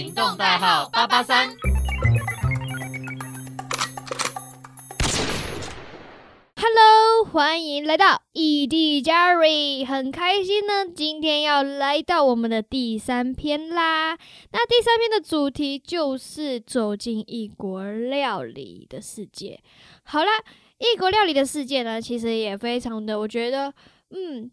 行动代号八八三。Hello，欢迎来到异地 Jerry，很开心呢，今天要来到我们的第三篇啦。那第三篇的主题就是走进异国料理的世界。好啦，异国料理的世界呢，其实也非常的，我觉得，嗯，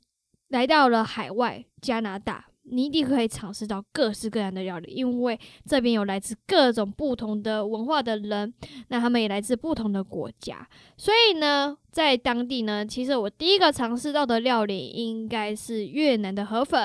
来到了海外加拿大。你一定可以尝试到各式各样的料理，因为这边有来自各种不同的文化的人，那他们也来自不同的国家，所以呢，在当地呢，其实我第一个尝试到的料理应该是越南的河粉。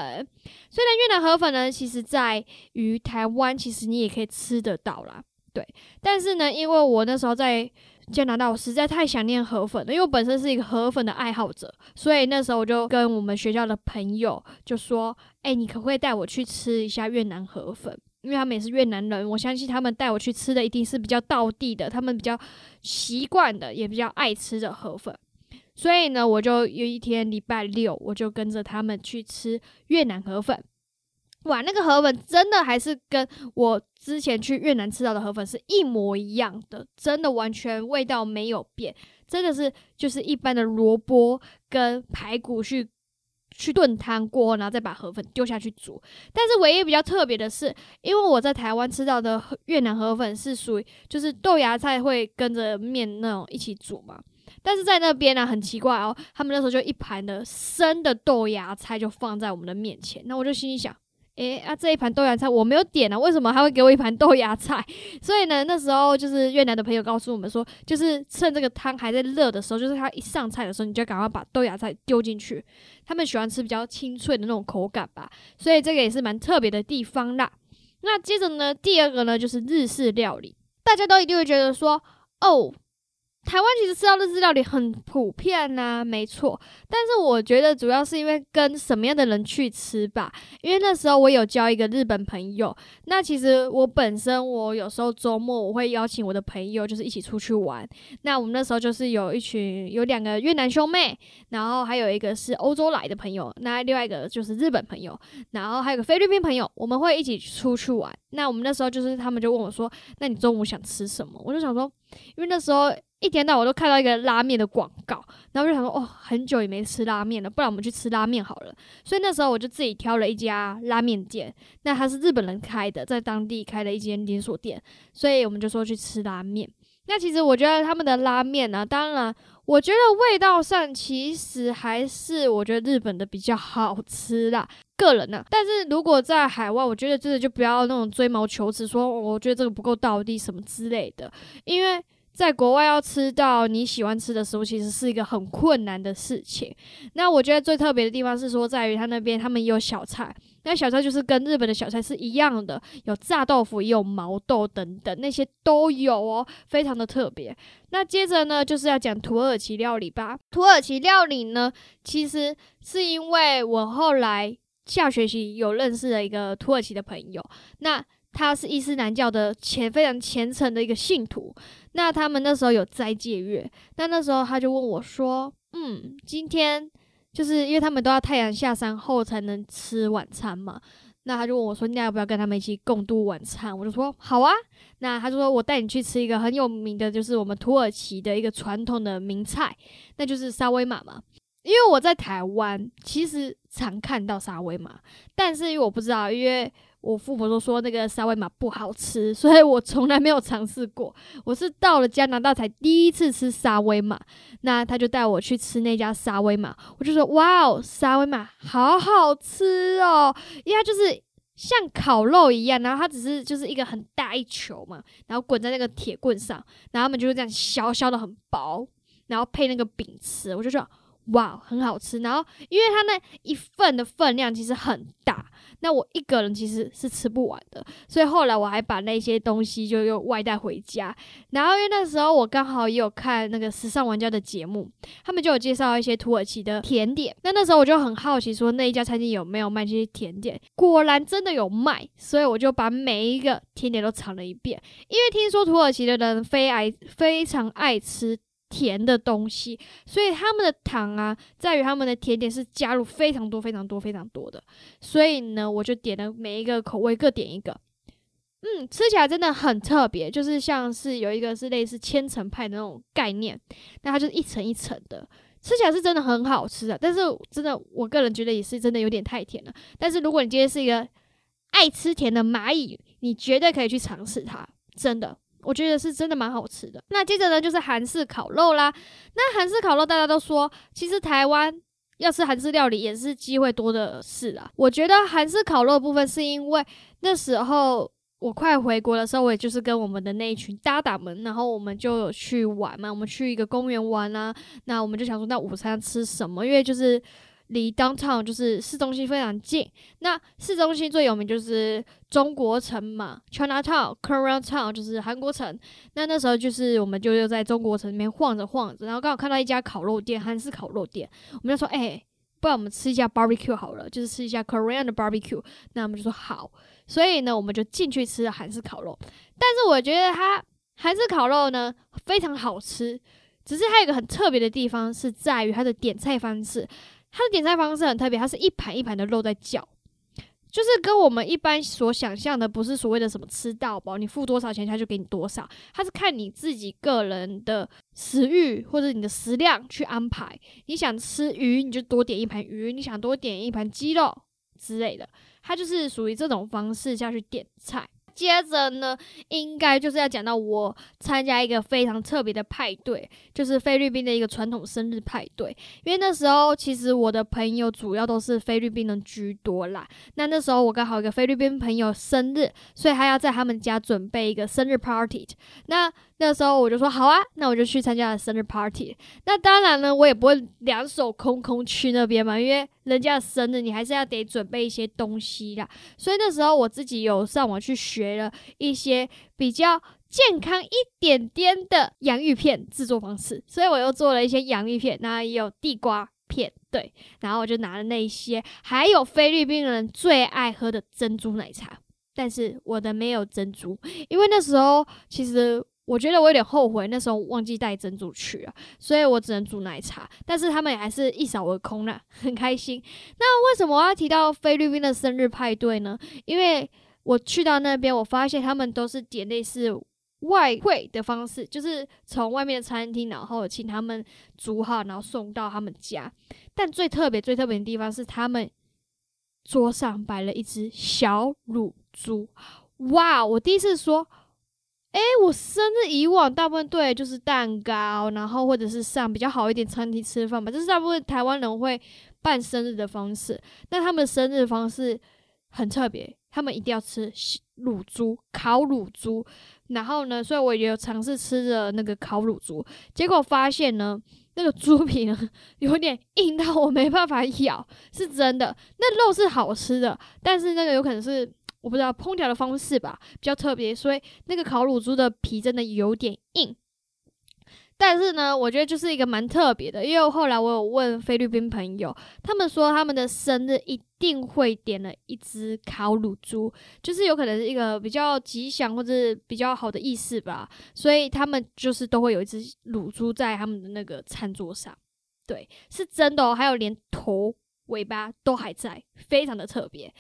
虽然越南河粉呢，其实在于台湾，其实你也可以吃得到啦，对，但是呢，因为我那时候在。加拿大，我实在太想念河粉了，因为我本身是一个河粉的爱好者，所以那时候我就跟我们学校的朋友就说：“哎，你可不可以带我去吃一下越南河粉？因为他们也是越南人，我相信他们带我去吃的一定是比较道地的，他们比较习惯的，也比较爱吃的河粉。所以呢，我就有一天礼拜六，我就跟着他们去吃越南河粉。”哇，那个河粉真的还是跟我之前去越南吃到的河粉是一模一样的，真的完全味道没有变，真的是就是一般的萝卜跟排骨去去炖汤过，然后再把河粉丢下去煮。但是唯一比较特别的是，因为我在台湾吃到的越南河粉是属于就是豆芽菜会跟着面那种一起煮嘛，但是在那边呢很奇怪哦，他们那时候就一盘的生的豆芽菜就放在我们的面前，那我就心里想。诶，啊，这一盘豆芽菜我没有点啊，为什么还会给我一盘豆芽菜？所以呢，那时候就是越南的朋友告诉我们说，就是趁这个汤还在热的时候，就是它一上菜的时候，你就赶快把豆芽菜丢进去。他们喜欢吃比较清脆的那种口感吧，所以这个也是蛮特别的地方啦。那接着呢，第二个呢就是日式料理，大家都一定会觉得说，哦。台湾其实吃到日式料理很普遍呐，没错。但是我觉得主要是因为跟什么样的人去吃吧。因为那时候我有交一个日本朋友，那其实我本身我有时候周末我会邀请我的朋友，就是一起出去玩。那我们那时候就是有一群有两个越南兄妹，然后还有一个是欧洲来的朋友，那另外一个就是日本朋友，然后还有个菲律宾朋友，我们会一起出去玩。那我们那时候就是他们就问我说：“那你中午想吃什么？”我就想说，因为那时候。一天到晚都看到一个拉面的广告，然后我就想说，哦，很久也没吃拉面了，不然我们去吃拉面好了。所以那时候我就自己挑了一家拉面店，那它是日本人开的，在当地开的一间连锁店，所以我们就说去吃拉面。那其实我觉得他们的拉面呢，当然我觉得味道上其实还是我觉得日本的比较好吃啦，个人呢。但是如果在海外，我觉得真的就不要那种追毛求疵，说我觉得这个不够道地什么之类的，因为。在国外要吃到你喜欢吃的食物，其实是一个很困难的事情。那我觉得最特别的地方是说，在于他那边他们也有小菜，那小菜就是跟日本的小菜是一样的，有炸豆腐，也有毛豆等等，那些都有哦，非常的特别。那接着呢，就是要讲土耳其料理吧。土耳其料理呢，其实是因为我后来下学期有认识了一个土耳其的朋友，那。他是伊斯兰教的虔非常虔诚的一个信徒，那他们那时候有斋戒月，那那时候他就问我说：“嗯，今天就是因为他们都要太阳下山后才能吃晚餐嘛，那他就问我说，你要不要跟他们一起共度晚餐？”我就说：“好啊。”那他就说我带你去吃一个很有名的，就是我们土耳其的一个传统的名菜，那就是沙威玛嘛。因为我在台湾其实常看到沙威玛，但是因为我不知道，因为。我父母都说那个沙威玛不好吃，所以我从来没有尝试过。我是到了加拿大才第一次吃沙威玛，那他就带我去吃那家沙威玛，我就说哇哦，沙威玛好好吃哦，因为它就是像烤肉一样，然后它只是就是一个很大一球嘛，然后滚在那个铁棍上，然后他们就是这样削削的很薄，然后配那个饼吃，我就说。哇，很好吃。然后，因为它那一份的分量其实很大，那我一个人其实是吃不完的。所以后来我还把那些东西就又外带回家。然后因为那时候我刚好也有看那个时尚玩家的节目，他们就有介绍一些土耳其的甜点。那那时候我就很好奇，说那一家餐厅有没有卖这些甜点？果然真的有卖，所以我就把每一个甜点都尝了一遍。因为听说土耳其的人非爱非常爱吃。甜的东西，所以他们的糖啊，在于他们的甜点是加入非常多、非常多、非常多的。所以呢，我就点了每一个口味各点一个。嗯，吃起来真的很特别，就是像是有一个是类似千层派的那种概念，那它就是一层一层的，吃起来是真的很好吃的。但是真的，我个人觉得也是真的有点太甜了。但是如果你今天是一个爱吃甜的蚂蚁，你绝对可以去尝试它，真的，我觉得是真的蛮好吃的。那接着呢，就是韩式烤肉啦。那韩式烤肉大家都说，其实台湾要吃韩式料理也是机会多的事啊。我觉得韩式烤肉部分是因为那时候。我快回国的时候，我也就是跟我们的那一群搭档们，然后我们就有去玩嘛，我们去一个公园玩啊。那我们就想说，那午餐吃什么？因为就是离 downtown 就是市中心非常近。那市中心最有名就是中国城嘛，China Town，Korean Town 就是韩国城。那那时候就是我们就又在中国城里面晃着晃着，然后刚好看到一家烤肉店，韩式烤肉店，我们就说，哎，不然我们吃一下 barbecue 好了，就是吃一下 Korean 的 barbecue。那我们就说好。所以呢，我们就进去吃了韩式烤肉。但是我觉得它韩式烤肉呢非常好吃，只是它有一个很特别的地方是在于它的点菜方式。它的点菜方式很特别，它是一盘一盘的肉在叫，就是跟我们一般所想象的不是所谓的什么吃到饱，你付多少钱他就给你多少。它是看你自己个人的食欲或者你的食量去安排。你想吃鱼，你就多点一盘鱼；你想多点一盘鸡肉之类的。它就是属于这种方式下去点菜。接着呢，应该就是要讲到我参加一个非常特别的派对，就是菲律宾的一个传统生日派对。因为那时候其实我的朋友主要都是菲律宾人居多啦。那那时候我刚好一个菲律宾朋友生日，所以还要在他们家准备一个生日 party。那那时候我就说好啊，那我就去参加了生日 party。那当然呢，我也不会两手空空去那边嘛，因为人家的生日你还是要得准备一些东西啦。所以那时候我自己有上网去学。了一些比较健康一点点的洋芋片制作方式，所以我又做了一些洋芋片，那也有地瓜片，对，然后我就拿了那一些，还有菲律宾人最爱喝的珍珠奶茶，但是我的没有珍珠，因为那时候其实。我觉得我有点后悔，那时候忘记带珍珠去了，所以我只能煮奶茶。但是他们也还是一扫而空了，很开心。那为什么我要提到菲律宾的生日派对呢？因为我去到那边，我发现他们都是点类似外汇的方式，就是从外面的餐厅，然后请他们煮好，然后送到他们家。但最特别、最特别的地方是，他们桌上摆了一只小乳猪。哇！我第一次说，诶，我生日以往大部分对就是蛋糕，然后或者是上比较好一点餐厅吃饭吧，这是大部分台湾人会办生日的方式。但他们生日方式很特别。他们一定要吃乳猪，烤乳猪。然后呢，所以我也有尝试吃着那个烤乳猪，结果发现呢，那个猪皮呢有点硬到我没办法咬，是真的。那肉是好吃的，但是那个有可能是我不知道烹调的方式吧，比较特别，所以那个烤乳猪的皮真的有点硬。但是呢，我觉得就是一个蛮特别的，因为后来我有问菲律宾朋友，他们说他们的生日一定会点了一只烤乳猪，就是有可能是一个比较吉祥或者比较好的意思吧，所以他们就是都会有一只乳猪在他们的那个餐桌上，对，是真的哦，还有连头尾巴都还在，非常的特别。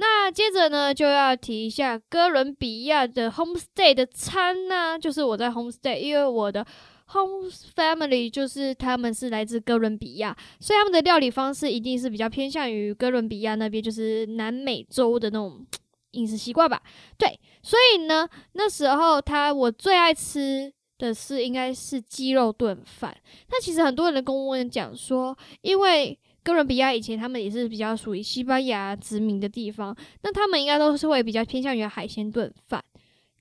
那接着呢，就要提一下哥伦比亚的 homestay 的餐呢，就是我在 homestay，因为我的。Home family 就是他们是来自哥伦比亚，所以他们的料理方式一定是比较偏向于哥伦比亚那边，就是南美洲的那种 饮食习惯吧。对，所以呢，那时候他我最爱吃的是应该是鸡肉炖饭。那其实很多人跟我讲说，因为哥伦比亚以前他们也是比较属于西班牙殖民的地方，那他们应该都是会比较偏向于海鲜炖饭。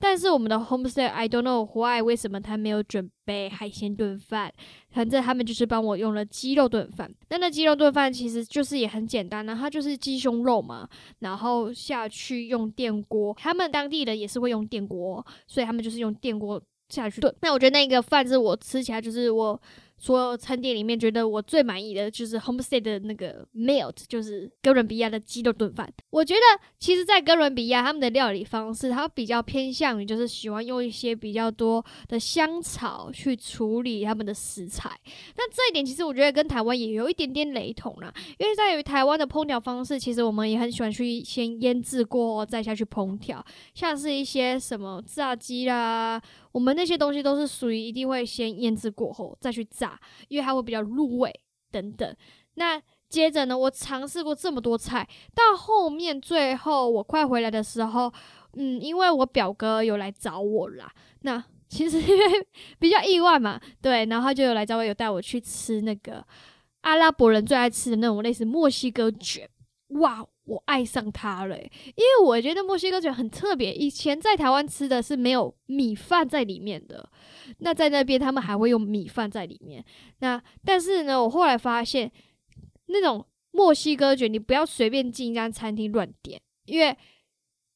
但是我们的 homestay，I don't know why，为什么他没有准备海鲜炖饭？反正他们就是帮我用了鸡肉炖饭。那那鸡肉炖饭其实就是也很简单呢，它就是鸡胸肉嘛，然后下去用电锅。他们当地人也是会用电锅，所以他们就是用电锅下去炖。那我觉得那个饭是我吃起来就是我所有餐点里面，觉得我最满意的就是 Homestay 的那个 Melt，就是哥伦比亚的鸡肉炖饭。我觉得其实，在哥伦比亚他们的料理方式，它比较偏向于就是喜欢用一些比较多的香草去处理他们的食材。那这一点其实我觉得跟台湾也有一点点雷同啦，因为在于台湾的烹调方式，其实我们也很喜欢去先腌制过再下去烹调，像是一些什么炸鸡啦。我们那些东西都是属于一定会先腌制过后再去炸，因为它会比较入味等等。那接着呢，我尝试过这么多菜，到后面最后我快回来的时候，嗯，因为我表哥有来找我啦。那其实 因为比较意外嘛，对，然后他就有来找我，有带我去吃那个阿拉伯人最爱吃的那种类似墨西哥卷，哇！我爱上它了，因为我觉得墨西哥卷很特别。以前在台湾吃的是没有米饭在里面的，那在那边他们还会用米饭在里面。那但是呢，我后来发现那种墨西哥卷，你不要随便进一家餐厅乱点，因为。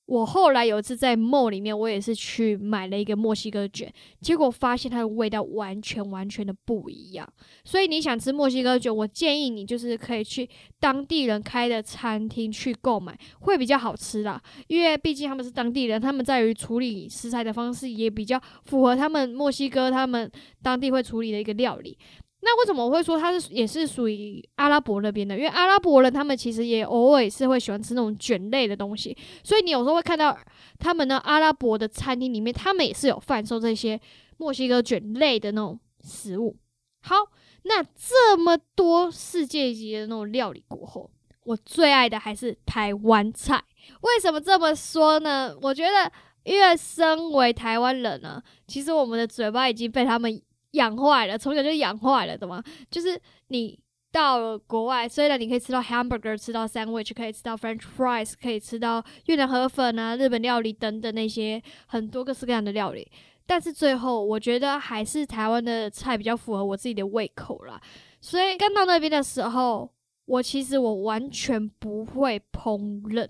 我后来有一次在梦里面，我也是去买了一个墨西哥卷，结果发现它的味道完全完全的不一样。所以你想吃墨西哥卷，我建议你就是可以去当地人开的餐厅去购买，会比较好吃啦。因为毕竟他们是当地人，他们在于处理食材的方式也比较符合他们墨西哥他们当地会处理的一个料理。那为什么我会说它是也是属于阿拉伯那边的？因为阿拉伯人他们其实也偶尔是会喜欢吃那种卷类的东西，所以你有时候会看到他们呢阿拉伯的餐厅里面，他们也是有贩售这些墨西哥卷类的那种食物。好，那这么多世界级的那种料理过后，我最爱的还是台湾菜。为什么这么说呢？我觉得，因为身为台湾人呢，其实我们的嘴巴已经被他们。养坏了，从小就养坏了，懂吗？就是你到了国外，虽然你可以吃到 hamburger，吃到 sandwich，可以吃到 French fries，可以吃到越南河粉啊、日本料理等等那些很多各式各样的料理，但是最后我觉得还是台湾的菜比较符合我自己的胃口啦。所以刚到那边的时候，我其实我完全不会烹饪，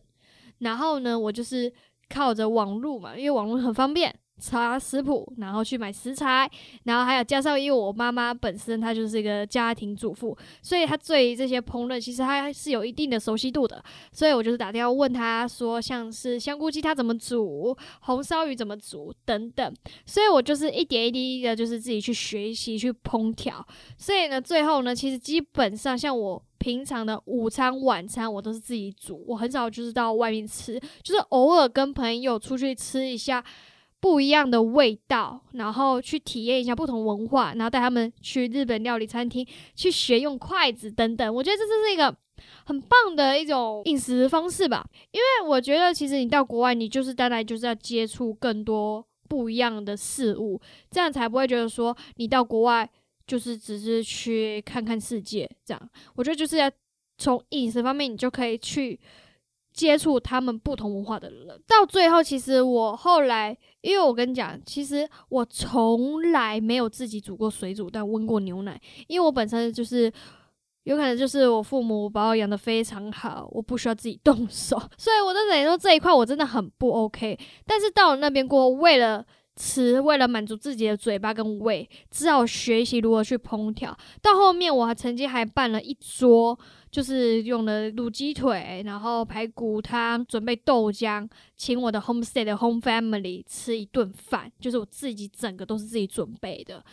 然后呢，我就是靠着网络嘛，因为网络很方便。查食谱，然后去买食材，然后还有加上，因为我妈妈本身她就是一个家庭主妇，所以她对这些烹饪其实她是有一定的熟悉度的。所以我就是打电话问她说，像是香菇鸡她怎么煮，红烧鱼怎么煮等等。所以我就是一点一滴的，就是自己去学习去烹调。所以呢，最后呢，其实基本上像我平常的午餐、晚餐，我都是自己煮，我很少就是到外面吃，就是偶尔跟朋友出去吃一下。不一样的味道，然后去体验一下不同文化，然后带他们去日本料理餐厅去学用筷子等等。我觉得这是一个很棒的一种饮食方式吧。因为我觉得其实你到国外，你就是单来就是要接触更多不一样的事物，这样才不会觉得说你到国外就是只是去看看世界这样。我觉得就是要从饮食方面，你就可以去。接触他们不同文化的人，到最后，其实我后来，因为我跟你讲，其实我从来没有自己煮过水煮蛋、温过牛奶，因为我本身就是有可能就是我父母把我养的非常好，我不需要自己动手，所以我在等于说这一块我真的很不 OK。但是到了那边过后，为了吃，为了满足自己的嘴巴跟胃，只好学习如何去烹调。到后面，我还曾经还办了一桌。就是用了卤鸡腿，然后排骨汤，准备豆浆，请我的 homestay 的 home family 吃一顿饭，就是我自己整个都是自己准备的。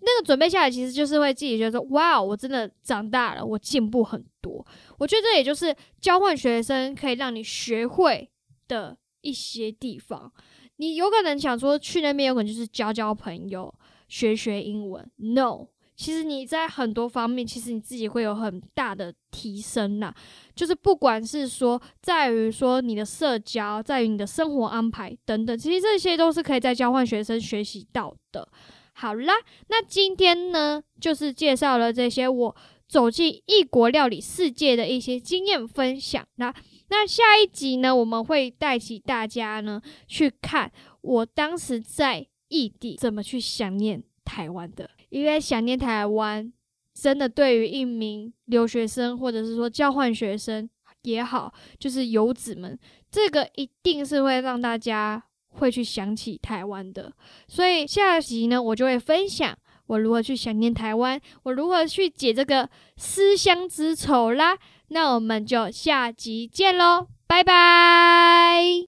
那个准备下来，其实就是会自己觉得说，哇，我真的长大了，我进步很多。我觉得这也就是交换学生可以让你学会的一些地方。你有可能想说去那边有可能就是交交朋友，学学英文，no。其实你在很多方面，其实你自己会有很大的提升呐。就是不管是说在于说你的社交，在于你的生活安排等等，其实这些都是可以在交换学生学习到的。好啦，那今天呢，就是介绍了这些我走进异国料理世界的一些经验分享。那那下一集呢，我们会带起大家呢去看我当时在异地怎么去想念台湾的。因为想念台湾，真的对于一名留学生或者是说交换学生也好，就是游子们，这个一定是会让大家会去想起台湾的。所以下集呢，我就会分享我如何去想念台湾，我如何去解这个思乡之愁啦。那我们就下集见喽，拜拜。